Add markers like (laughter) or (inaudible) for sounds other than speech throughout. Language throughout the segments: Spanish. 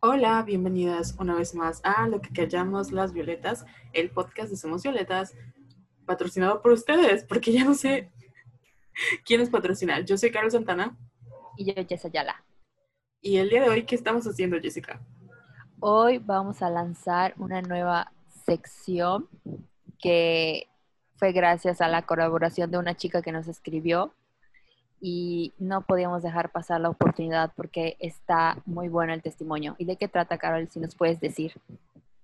Hola, bienvenidas una vez más a Lo que callamos las violetas, el podcast de Somos Violetas, patrocinado por ustedes, porque ya no sé quién es patrocinar. Yo soy Carlos Santana. Y yo, Jess Ayala. Y el día de hoy, ¿qué estamos haciendo, Jessica? Hoy vamos a lanzar una nueva sección que fue gracias a la colaboración de una chica que nos escribió y no podíamos dejar pasar la oportunidad porque está muy bueno el testimonio. ¿Y de qué trata, Carol, si nos puedes decir?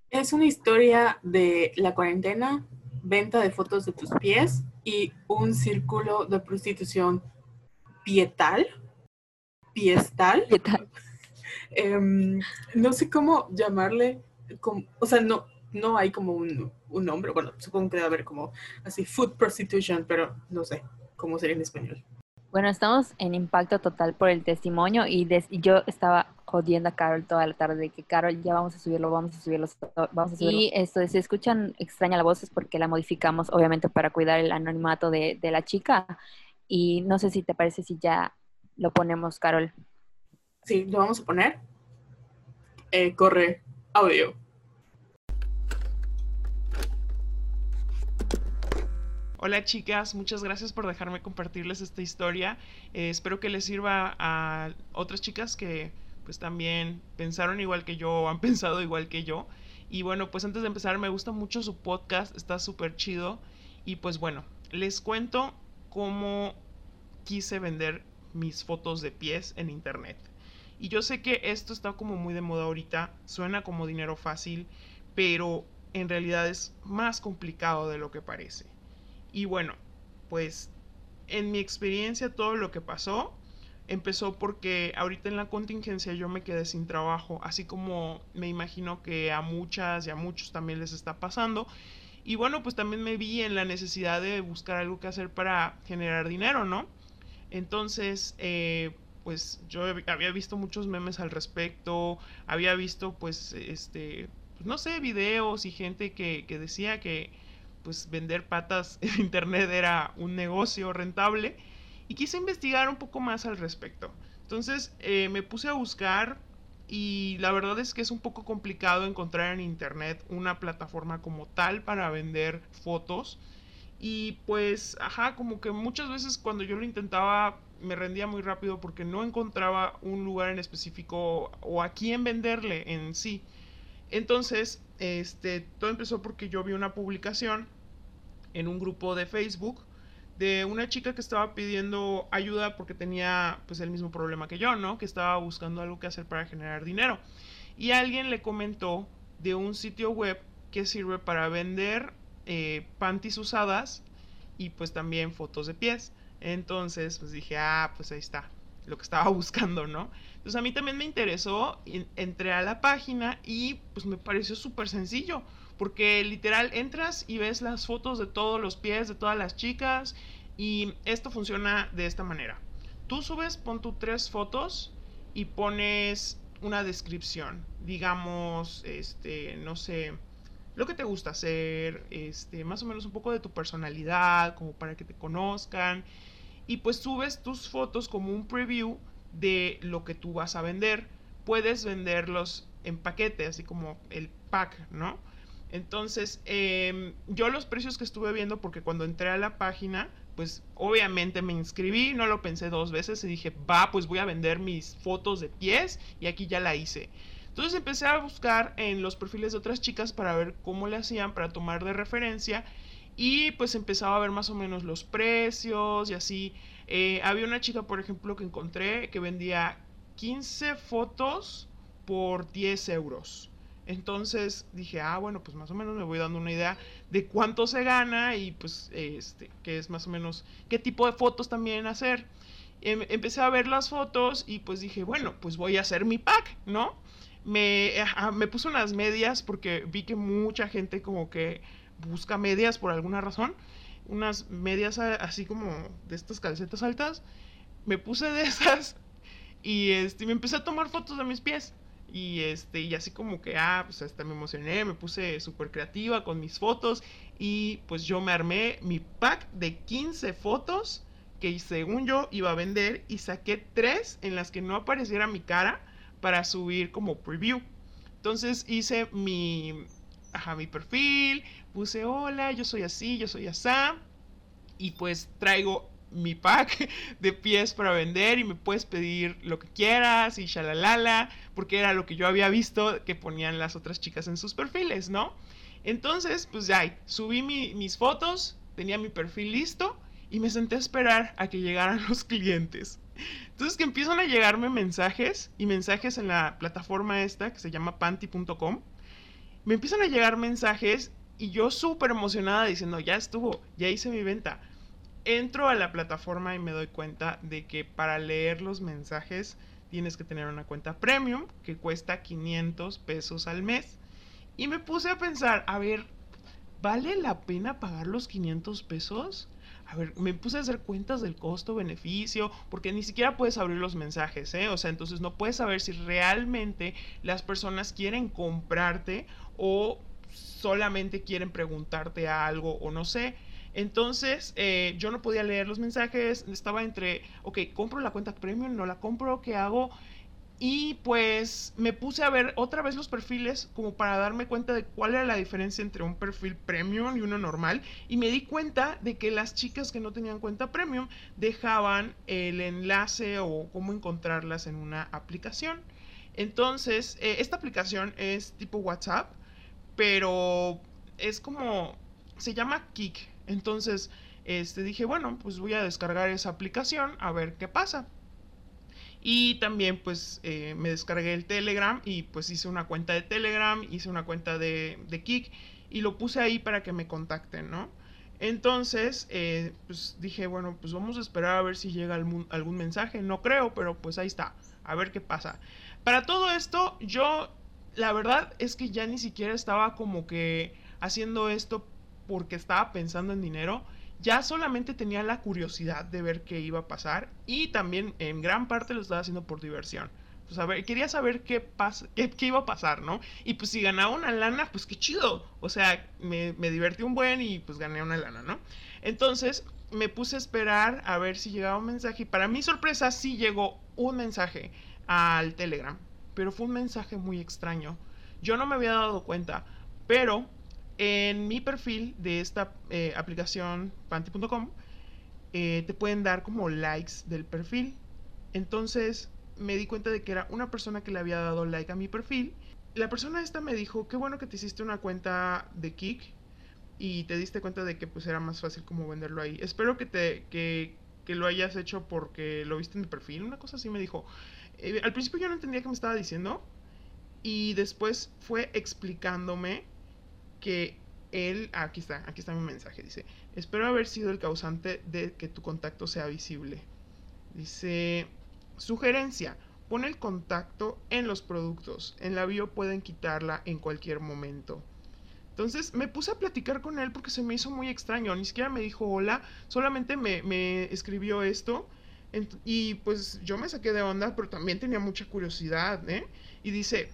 Es una historia de la cuarentena, venta de fotos de tus pies y un círculo de prostitución pietal. Piestal. Pietal. (laughs) Em, no sé cómo llamarle, o sea, no, no hay como un, un nombre, bueno, supongo que debe haber como así, food prostitution, pero no sé cómo sería en español. Bueno, estamos en impacto total por el testimonio y, yo estaba jodiendo a Carol toda la tarde de que Carol ya vamos a subirlo, vamos a subirlo, vamos a subirlo. Y esto, si escuchan extraña la voz es porque la modificamos obviamente para cuidar el anonimato de, de la chica y no sé si te parece si ya lo ponemos, Carol. Sí, lo vamos a poner. Eh, corre audio. Hola chicas, muchas gracias por dejarme compartirles esta historia. Eh, espero que les sirva a otras chicas que pues también pensaron igual que yo han (laughs) pensado igual que yo. Y bueno, pues antes de empezar me gusta mucho su podcast, está súper chido. Y pues bueno, les cuento cómo quise vender mis fotos de pies en internet. Y yo sé que esto está como muy de moda ahorita, suena como dinero fácil, pero en realidad es más complicado de lo que parece. Y bueno, pues en mi experiencia todo lo que pasó empezó porque ahorita en la contingencia yo me quedé sin trabajo, así como me imagino que a muchas y a muchos también les está pasando. Y bueno, pues también me vi en la necesidad de buscar algo que hacer para generar dinero, ¿no? Entonces, eh, pues yo había visto muchos memes al respecto, había visto pues, este, pues, no sé, videos y gente que, que decía que pues vender patas (laughs) en internet era un negocio rentable y quise investigar un poco más al respecto. Entonces eh, me puse a buscar y la verdad es que es un poco complicado encontrar en internet una plataforma como tal para vender fotos. Y pues, ajá, como que muchas veces cuando yo lo intentaba me rendía muy rápido porque no encontraba un lugar en específico o a quién venderle en sí. Entonces, este, todo empezó porque yo vi una publicación en un grupo de Facebook de una chica que estaba pidiendo ayuda porque tenía pues el mismo problema que yo, ¿no? Que estaba buscando algo que hacer para generar dinero. Y alguien le comentó de un sitio web que sirve para vender eh, panties usadas y pues también fotos de pies. Entonces pues dije, ah, pues ahí está, lo que estaba (laughs) buscando, ¿no? Entonces a mí también me interesó, entré a la página y pues me pareció súper sencillo porque literal entras y ves las fotos de todos los pies de todas las chicas y esto funciona de esta manera. Tú subes, pon tu tres fotos y pones una descripción, digamos, este, no sé, lo que te gusta hacer, este, más o menos un poco de tu personalidad, como para que te conozcan. Y pues subes tus fotos como un preview de lo que tú vas a vender. Puedes venderlos en paquete, así como el pack, ¿no? Entonces, em, yo los precios que estuve viendo, porque cuando entré a la página, pues obviamente me inscribí, no lo pensé dos veces y dije, va, pues voy a vender mis fotos de pies y aquí ya la hice. Entonces empecé a buscar en los perfiles de otras chicas para ver cómo le hacían para tomar de referencia y pues empezaba a ver más o menos los precios y así. Eh, había una chica, por ejemplo, que encontré que vendía 15 fotos por 10 euros. Entonces dije, ah, bueno, pues más o menos me voy dando una idea de cuánto se gana y pues, este, qué es más o menos, qué tipo de fotos también hacer. Em, empecé a ver las fotos y pues dije, bueno, pues voy a hacer mi pack, ¿no? Me, me puse unas medias porque vi que mucha gente como que busca medias por alguna razón. Unas medias así como de estas calcetas altas. Me puse de esas y este, me empecé a tomar fotos de mis pies. Y, este, y así como que, ah, pues hasta me emocioné, me puse súper creativa con mis fotos y pues yo me armé mi pack de 15 fotos que según yo iba a vender y saqué tres en las que no apareciera mi cara para subir como preview. Entonces hice mi, ajá, mi perfil, puse hola, yo soy así, yo soy asá, y pues traigo mi pack (laughs) de pies para vender y me puedes pedir lo que quieras y shalalala, porque era lo que yo había visto que ponían las otras chicas en sus perfiles, ¿no? Entonces, pues ya, subí mis fotos, tenía mi perfil listo y me senté a esperar a que llegaran (laughs) los clientes. Entonces que empiezan a llegarme mensajes y mensajes en la plataforma esta que se llama panty.com. Me empiezan a llegar mensajes y yo súper emocionada diciendo, ya estuvo, ya hice mi venta. Entro a la plataforma y me doy cuenta de que para leer los mensajes tienes que tener una cuenta premium que cuesta 500 pesos al mes. Y me puse a pensar, a ver, ¿vale la pena pagar los 500 pesos? A ver, me puse a hacer cuentas del costo-beneficio, porque ni siquiera puedes abrir los mensajes, ¿eh? O sea, entonces no puedes saber si realmente las personas quieren comprarte o solamente quieren preguntarte algo o no sé. Entonces, eh, yo no podía leer los mensajes, estaba entre, ok, compro la cuenta premium, no la compro, ¿qué hago? Y pues me puse a ver otra vez los perfiles como para darme cuenta de cuál era la diferencia entre un perfil premium y uno normal. Y me di cuenta de que las chicas que no tenían cuenta premium dejaban el enlace o cómo encontrarlas en una aplicación. Entonces, eh, esta aplicación es tipo WhatsApp, pero es como, se llama Kik. Entonces, este, dije, bueno, pues voy a descargar esa aplicación a ver qué pasa. Y también pues eh, me descargué el Telegram y pues hice una cuenta de Telegram, hice una cuenta de, de Kik y lo puse ahí para que me contacten, ¿no? Entonces, eh, pues dije, bueno, pues vamos a esperar a ver si llega algún, algún mensaje. No creo, pero pues ahí está. A ver qué pasa. Para todo esto, yo, la verdad es que ya ni siquiera estaba como que haciendo esto porque estaba pensando en dinero ya solamente tenía la curiosidad de ver qué iba a pasar y también en gran parte lo estaba haciendo por diversión. Pues a quería saber qué, qué, iba a pasar, ¿no? Y pues si ganaba una lana, pues qué chido. O sea, me, me divertí un buen y pues gané una lana, ¿no? Entonces me puse a esperar a ver si llegaba un mensaje y para mi sorpresa sí llegó un mensaje al Telegram, pero fue un mensaje muy extraño. Yo no me había dado cuenta, pero en mi perfil de esta eh, aplicación panty.com eh, te pueden dar como likes del perfil. Entonces me di cuenta de que era una persona que le había dado like a mi perfil. La persona esta me dijo, qué bueno que te hiciste una cuenta de Kik y te diste cuenta de que pues era más fácil como venderlo ahí. Espero que te que, que lo hayas hecho porque lo viste en mi perfil. Una cosa así me dijo. Eh, al principio yo no entendía qué me estaba diciendo y después fue explicándome que él, aquí está, aquí está mi mensaje, dice, espero haber sido el causante de que tu contacto sea visible. Dice, sugerencia, pon el contacto en los productos, en la bio pueden quitarla en cualquier momento. Entonces me puse a platicar con él porque se me hizo muy extraño, ni siquiera me dijo hola, solamente me, me escribió esto. Y pues yo me saqué de onda, pero también tenía mucha curiosidad, ¿eh? Y dice,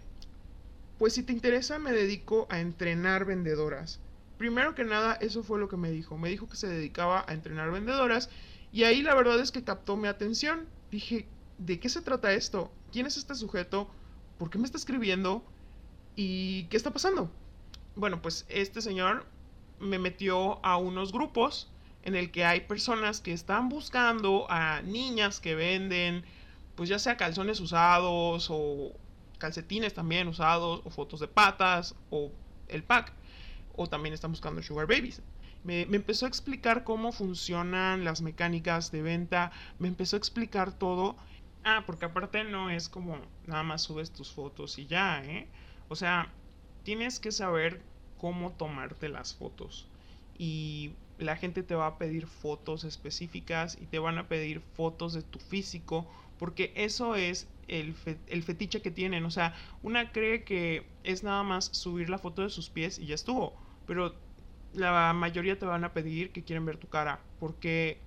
pues si te interesa me dedico a entrenar vendedoras. Primero que nada, eso fue lo que me dijo. Me dijo que se dedicaba a entrenar vendedoras y ahí la verdad es que captó mi atención. Dije, ¿de qué se trata esto? ¿Quién es este sujeto? ¿Por qué me está escribiendo? ¿Y qué está pasando? Bueno, pues este señor me metió a unos grupos en el que hay personas que están buscando a niñas que venden, pues ya sea calzones usados o calcetines también usados, o fotos de patas, o el pack, o también están buscando Sugar Babies. Me, empezó a explicar cómo funcionan las mecánicas de venta, me empezó a explicar todo. Ah, porque aparte no es como nada más subes tus fotos y ya, ¿eh? O sea, tienes que saber cómo tomarte las fotos. Y la gente te va a pedir fotos específicas y te van a pedir fotos de tu físico, porque eso es el, fetiche que tienen. O sea, una cree que es nada más subir la foto de sus pies y ya estuvo. Pero la mayoría te van a pedir que quieren ver tu cara. Porque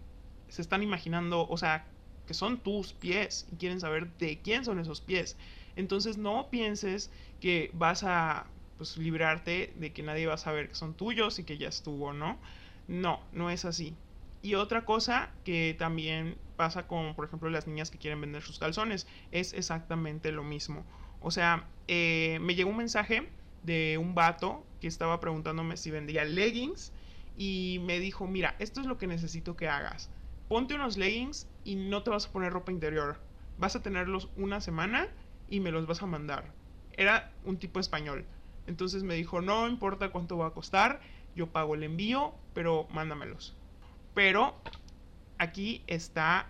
se están imaginando, o sea, que son tus pies y quieren saber de quién son esos pies. Entonces no pienses que vas a pues librarte de que nadie va a saber que son tuyos y que ya estuvo, ¿no? No, no es así. Y otra cosa que también pasa con, por ejemplo, las niñas que quieren vender sus calzones. Es exactamente lo mismo. O sea, eh, me llegó un mensaje de un vato que estaba preguntándome si vendía leggings y me dijo, mira, esto es lo que necesito que hagas. Ponte unos leggings y no te vas a poner ropa interior. Vas a tenerlos una semana y me los vas a mandar. Era un tipo español. Entonces me dijo, no importa cuánto va a costar, yo pago el envío, pero mándamelos. Pero aquí está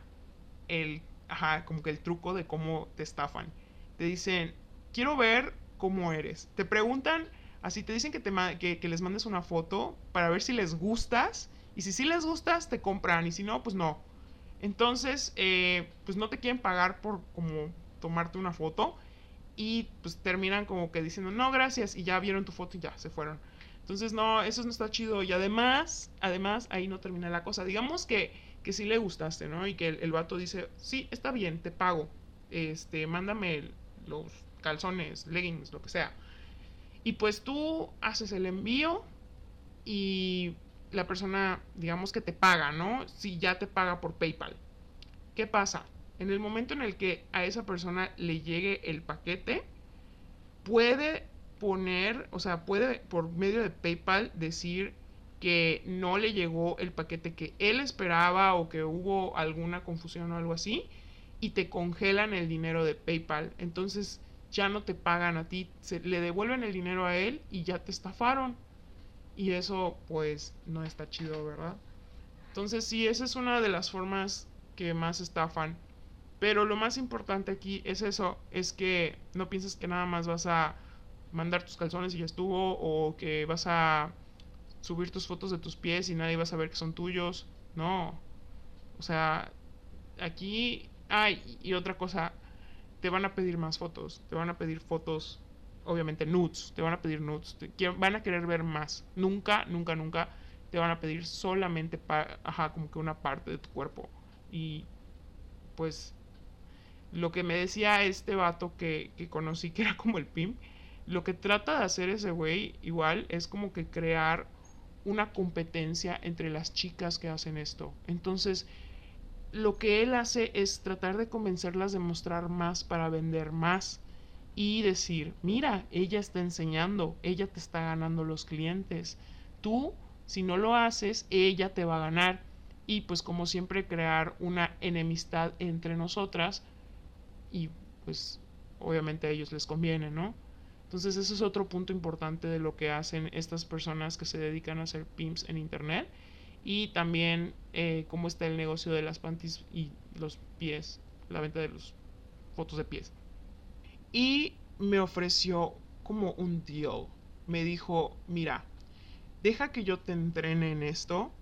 el, ajá, como que el truco de cómo te estafan. Te dicen, quiero ver cómo eres. Te preguntan, así te dicen que, te, que, les mandes una foto para ver si les gustas. Y si sí les gustas, te compran. Y si no, pues no. Entonces, eh, pues no te quieren pagar por como tomarte una foto. Y pues terminan como que diciendo, no, gracias. Y ya vieron tu foto y ya se fueron. Entonces, no, eso no está chido. Y además, además, ahí no termina la cosa. Digamos que, que sí le gustaste, ¿no? Y que el, vato dice, sí, está bien, te pago. Este, mándame los calzones, leggings, lo que sea. Y pues tú haces el envío y la persona, digamos que te paga, ¿no? Si ya te paga por PayPal. ¿Qué pasa? En el momento en el que a esa persona le llegue el paquete, puede poner, o sea, puede por medio de PayPal decir que no le llegó el paquete que él esperaba o que hubo alguna confusión o algo así y te congelan el dinero de PayPal. Entonces ya no te pagan a ti, se, le devuelven el dinero a él y ya te estafaron. Y eso pues no está chido, ¿verdad? Entonces sí, esa es una de las formas que más estafan. Pero lo más importante aquí es eso, es que no pienses que nada más vas a mandar tus calzones y ya estuvo, o que vas a subir tus fotos de tus pies y nadie va a saber que son tuyos. No. O sea, aquí... Ay, y otra cosa, te van a pedir más fotos, te van a pedir fotos, obviamente nudes, te van a pedir nudes, van a querer ver más. Nunca, nunca, nunca te van a pedir solamente, ajá, como que una parte de tu cuerpo. Y pues lo que me decía este vato que, que conocí, que era como el pimp, lo que trata de hacer ese güey igual es como que crear una competencia entre las chicas que hacen esto. Entonces, lo que él hace es tratar de convencerlas de mostrar más para vender más y decir, mira, ella está enseñando, ella te está ganando los clientes. Tú, si no lo haces, ella te va a ganar. Y pues como siempre crear una enemistad entre nosotras y pues obviamente a ellos les conviene, ¿no? Entonces ese es otro punto importante de lo que hacen estas personas que se dedican a hacer pimps en internet. Y también eh, cómo está el negocio de las panties y los pies, la venta de fotos de pies. Y me ofreció como un deal. Me dijo, mira, deja que yo te entrene en esto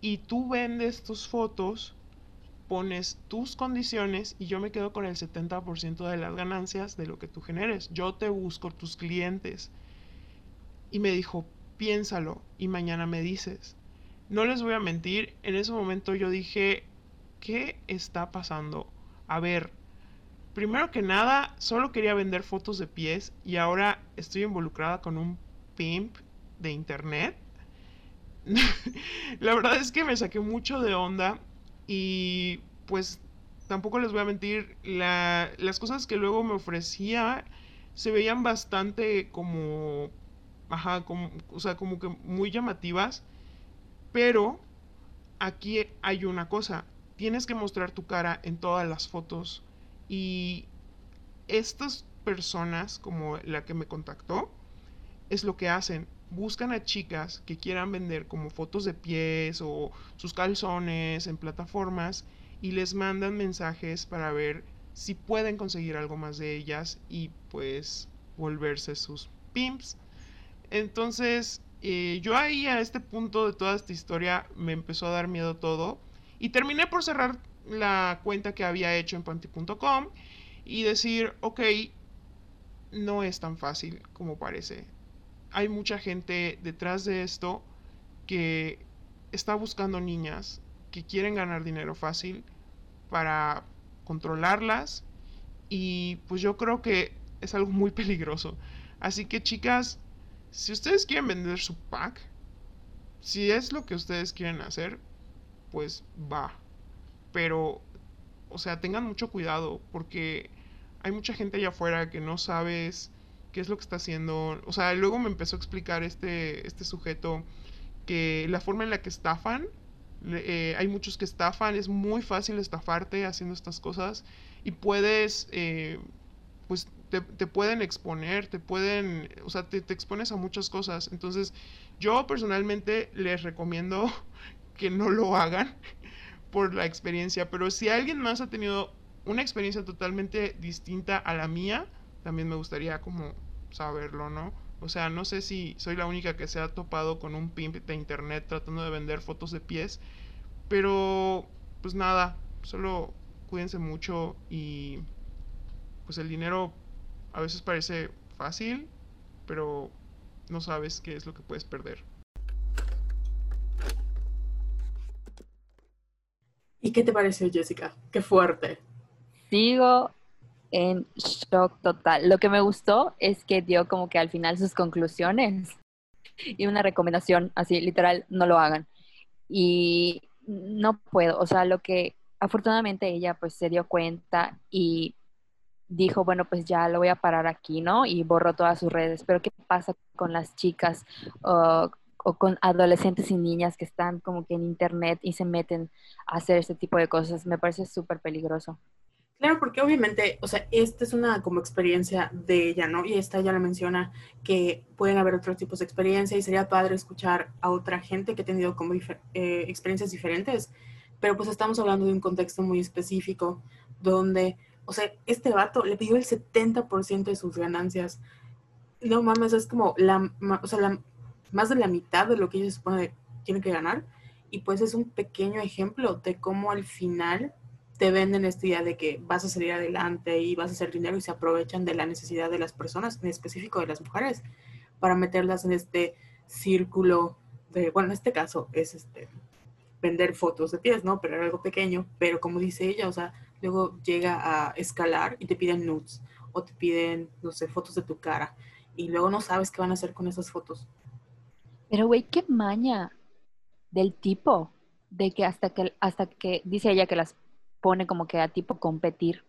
y tú vendes tus fotos pones tus condiciones y yo me quedo con el 70% de las ganancias de lo que tú generes. Yo te busco tus clientes. Y me dijo, piénsalo y mañana me dices. No les voy a mentir, en ese momento yo dije, ¿qué está pasando? A ver, primero que nada, solo quería vender fotos de pies y ahora estoy involucrada con un pimp de internet. (laughs) La verdad es que me saqué mucho de onda y pues tampoco les voy a mentir, las cosas que luego me ofrecía se veían bastante como, ajá, como, o sea, como que muy llamativas, pero aquí hay una cosa, tienes que mostrar tu cara en todas las fotos y estas personas, como la que me contactó, es lo que hacen, buscan a chicas que quieran vender como fotos de pies o sus calzones en plataformas y les mandan mensajes para ver si pueden conseguir algo más de ellas y pues volverse sus pimps. Entonces, eh, yo ahí a este punto de toda esta historia me empezó a dar miedo todo y terminé por cerrar la cuenta que había hecho en panty.com y decir, ok, no es tan fácil como parece hay mucha gente detrás de esto que está buscando niñas que quieren ganar dinero fácil para controlarlas y pues yo creo que es algo muy (laughs) peligroso. Así que chicas, si ustedes quieren vender su pack, si es lo que ustedes quieren hacer, pues va. pero, o sea, tengan mucho cuidado porque hay mucha gente allá afuera que no sabes qué es lo que está haciendo. O sea, luego me empezó a explicar este, este sujeto que la forma en la que estafan, eh, hay muchos que estafan, es muy fácil estafarte haciendo estas cosas y puedes, eh, pues te, pueden exponer, te pueden, o sea, te, te expones a muchas cosas. Entonces, yo personalmente les recomiendo (laughs) que no lo hagan (laughs) por la experiencia, pero si alguien más ha tenido una experiencia totalmente distinta a la mía, también me gustaría como saberlo, ¿no? O sea, no sé si soy la única que se ha topado con un pimp de internet tratando de vender fotos de pies, pero pues nada, solo cuídense mucho y pues el dinero a veces parece fácil, pero no sabes qué es lo que puedes perder. ¿Y qué te pareció, Jessica? Qué fuerte. Sigo en shock total. Lo que me gustó es que dio como que al final sus conclusiones y una recomendación así, literal, no lo hagan. Y no puedo, o sea, lo que afortunadamente ella pues se dio cuenta y dijo, bueno, pues ya lo voy a parar aquí, ¿no? Y borró todas sus redes. Pero ¿qué pasa con las chicas o con adolescentes y niñas que están como que en internet y se meten a hacer este tipo de cosas? Me parece súper peligroso. Claro, porque obviamente, o sea, esta es una como experiencia de ella, ¿no? Y esta ya la menciona que pueden haber otros tipos de experiencia y sería padre escuchar a otra gente que ha tenido como eh, experiencias diferentes, pero pues estamos hablando de un contexto muy específico donde, o sea, este vato le pidió el 70% de sus ganancias. No mames, es como la, o sea, la, más de la mitad de lo que ella supone que tiene que ganar. Y pues es un pequeño ejemplo de cómo al final te venden esta idea de que vas a salir adelante y vas a hacer dinero y se aprovechan de la necesidad de las personas, en específico de las mujeres, para meterlas en este círculo de, bueno, en este caso es este vender fotos de pies, ¿no? Pero era algo pequeño, pero como dice ella, o sea, luego llega a escalar y te piden nudes o te piden, no sé, fotos de tu cara y luego no sabes qué van a hacer con esas fotos. Pero güey, qué maña del tipo de que hasta que hasta que dice ella que las pone como que a tipo competir.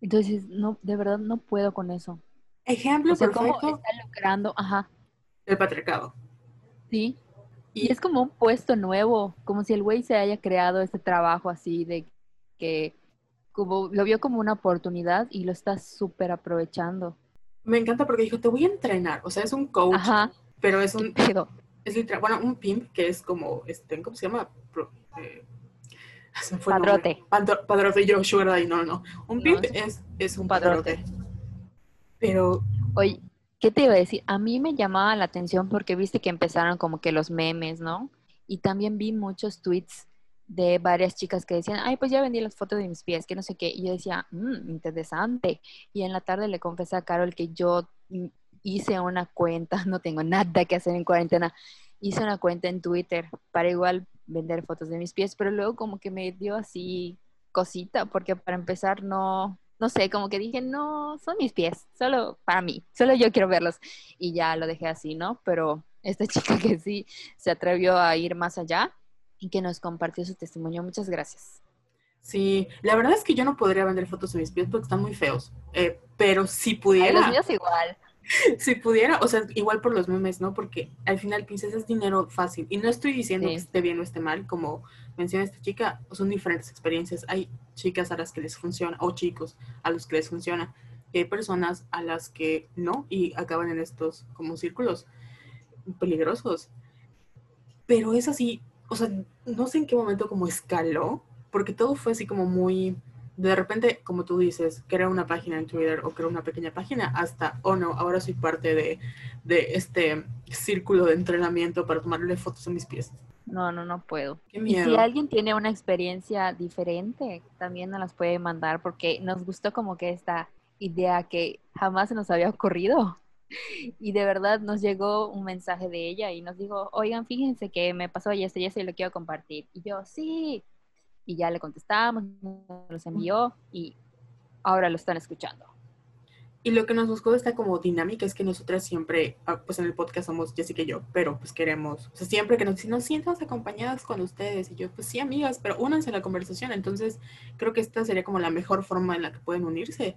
Entonces, no, de verdad no puedo con eso. Ejemplo o sea, perfecto. Cómo está lucrando, ajá. El patriarcado. Sí. Y, es como un puesto nuevo, como si el güey se haya creado este trabajo así de que como lo vio como una oportunidad y lo está súper aprovechando. Me encanta porque dijo, te voy a entrenar, o sea, es un coach, ajá. pero es un... Es literal, bueno, un pimp que es como, este, ¿cómo se llama? Eh, padrote. padrote, yo, Sugar Daddy, no, no. Un pimp es, es, un padrote. Pero. Oye, ¿qué te iba a decir? A mí me llamaba la atención porque viste que empezaron como que los memes, ¿no? Y también vi muchos tweets de varias chicas que decían, ay, pues ya vendí las fotos de mis pies, que no sé qué. Y yo decía, mmm, interesante. Y en la tarde le confesé a Carol que yo hice una cuenta, (laughs) no tengo nada que hacer en cuarentena, hice una cuenta en Twitter para igual vender fotos de mis pies, pero luego como que me dio así cosita, porque para empezar no, no sé, como que dije, no, son mis pies, solo para mí, solo yo quiero verlos. Y ya lo dejé así, ¿no? Pero esta (laughs) chica que sí se atrevió a ir más allá y que nos compartió su testimonio, muchas gracias. Sí, la verdad es que yo no podría vender fotos de mis pies porque están muy feos, eh, pero si pudiera... los míos igual. (laughs) si pudiera, o sea, igual por los memes, ¿no? Porque al final piensas es dinero fácil. Y no estoy diciendo que esté bien o esté mal, como menciona esta chica, son diferentes experiencias. Hay chicas a las que les funciona, o chicos a los que les funciona. Y hay personas a las que no, y acaban en estos como círculos peligrosos. Pero es así, o sea, no sé en qué momento como escaló, porque todo fue así como muy de repente, como tú dices, crear una página en Twitter o crear una pequeña página, hasta, oh no, ahora soy parte de, este círculo de entrenamiento para tomarle fotos a mis pies. No, no, no puedo. Y si alguien tiene una experiencia diferente, también nos las puede mandar porque nos gustó como que esta idea que jamás se nos había ocurrido. (laughs) Y de verdad nos llegó un mensaje de ella y nos dijo, oigan, fíjense que me pasó y esto y esto y lo quiero compartir. Y yo, sí, y ya le contestamos, nos envió y ahora lo están escuchando. Y lo que nos buscó esta como dinámica es que nosotras siempre, ah, pues en el podcast somos Jessica y yo, pero pues queremos, o sea, siempre que nos dicen, nos sientas acompañadas con ustedes. Y yo, pues sí, amigas, pero únanse a la conversación. Entonces, creo que esta sería como la mejor forma en la que pueden unirse.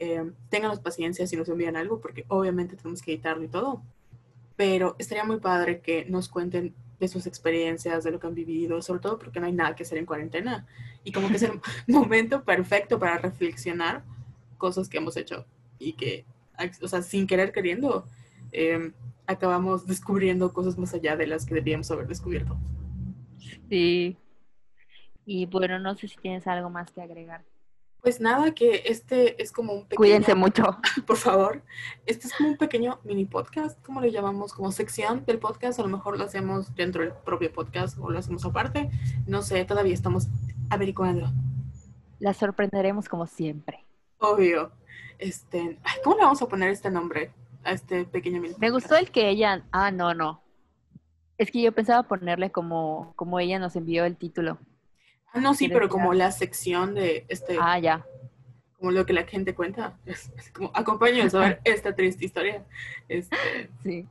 Eh, ténganos paciencia si nos envían algo, porque obviamente tenemos que editarlo y todo. Pero estaría muy padre que nos cuenten de sus experiencias, de lo que han vivido, sobre todo porque no hay nada que hacer en cuarentena. Y como que es el (laughs) momento perfecto para reflexionar cosas que hemos hecho y que, o sea, sin querer queriendo, eh, acabamos descubriendo cosas más allá de las que debíamos haber descubierto. Sí. Y bueno, no sé si tienes algo más que agregar. Pues nada, que este es como un pequeño... Cuídense mucho. (laughs) Por favor. Este es como un pequeño mini podcast, como le llamamos, como sección del podcast. A lo mejor lo hacemos dentro del propio podcast o lo hacemos aparte. No sé, todavía estamos averiguando. La sorprenderemos como siempre. Obvio. Este, ¿cómo le vamos a poner este nombre a este pequeño mini Me gustó el que ella... Ah, no, no. Es que yo pensaba ponerle como, como ella nos envió el título. Ah, no, sí, pero como la sección de este. Ah, ya. Como lo que la gente cuenta. Es, como, acompáñenos a ver (laughs) esta triste historia. Este, sí,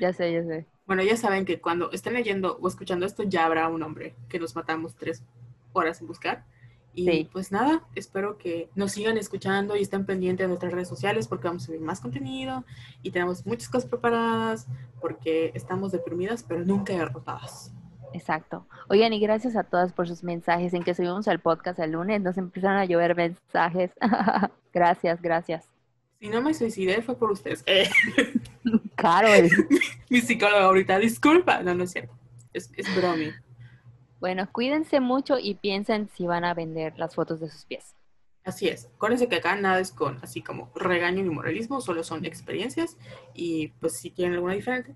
ya sé, ya sé. Bueno, ya saben que cuando estén leyendo o escuchando esto, ya habrá un hombre que nos matamos tres horas en buscar. Y pues nada, espero que nos sigan escuchando y estén pendientes de nuestras redes sociales porque vamos a subir más contenido y tenemos muchas cosas preparadas porque estamos deprimidas pero nunca derrotadas. Exacto. Oigan, y gracias a todas por sus mensajes. En que subimos al podcast el lunes, nos empezaron a llover mensajes. (laughs) gracias, gracias. Si no me suicidé fue por ustedes. Eh. (laughs) Carol. (laughs) Mi psicóloga ahorita, disculpa. No, no es cierto. Es, es bromi. Bueno, cuídense mucho y piensen si van a vender las fotos de sus pies. Así es. Acuérdense que acá nada es con así como regaño ni moralismo, solo son experiencias. Y pues si tienen alguna diferente,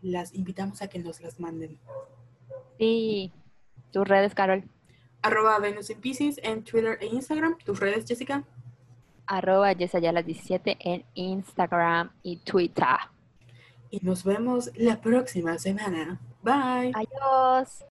las invitamos a que nos las manden. Sí. ¿Tus redes, Carol? Arroba Venus en Pisces en Twitter e Instagram. ¿Tus redes, Jessica? Arroba Yesayala17 en Instagram y Twitter. Y nos vemos la próxima semana. Bye. Adiós.